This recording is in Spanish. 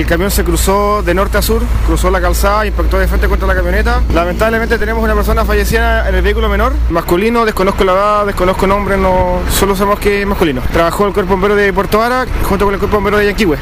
El camión se cruzó de norte a sur, cruzó la calzada, impactó de frente contra la camioneta. Lamentablemente tenemos una persona fallecida en el vehículo menor, masculino, desconozco la edad, desconozco nombre, no solo sabemos que es masculino. Trabajó el cuerpo bombero de Puerto Ara junto con el cuerpo bombero de Yanquihue.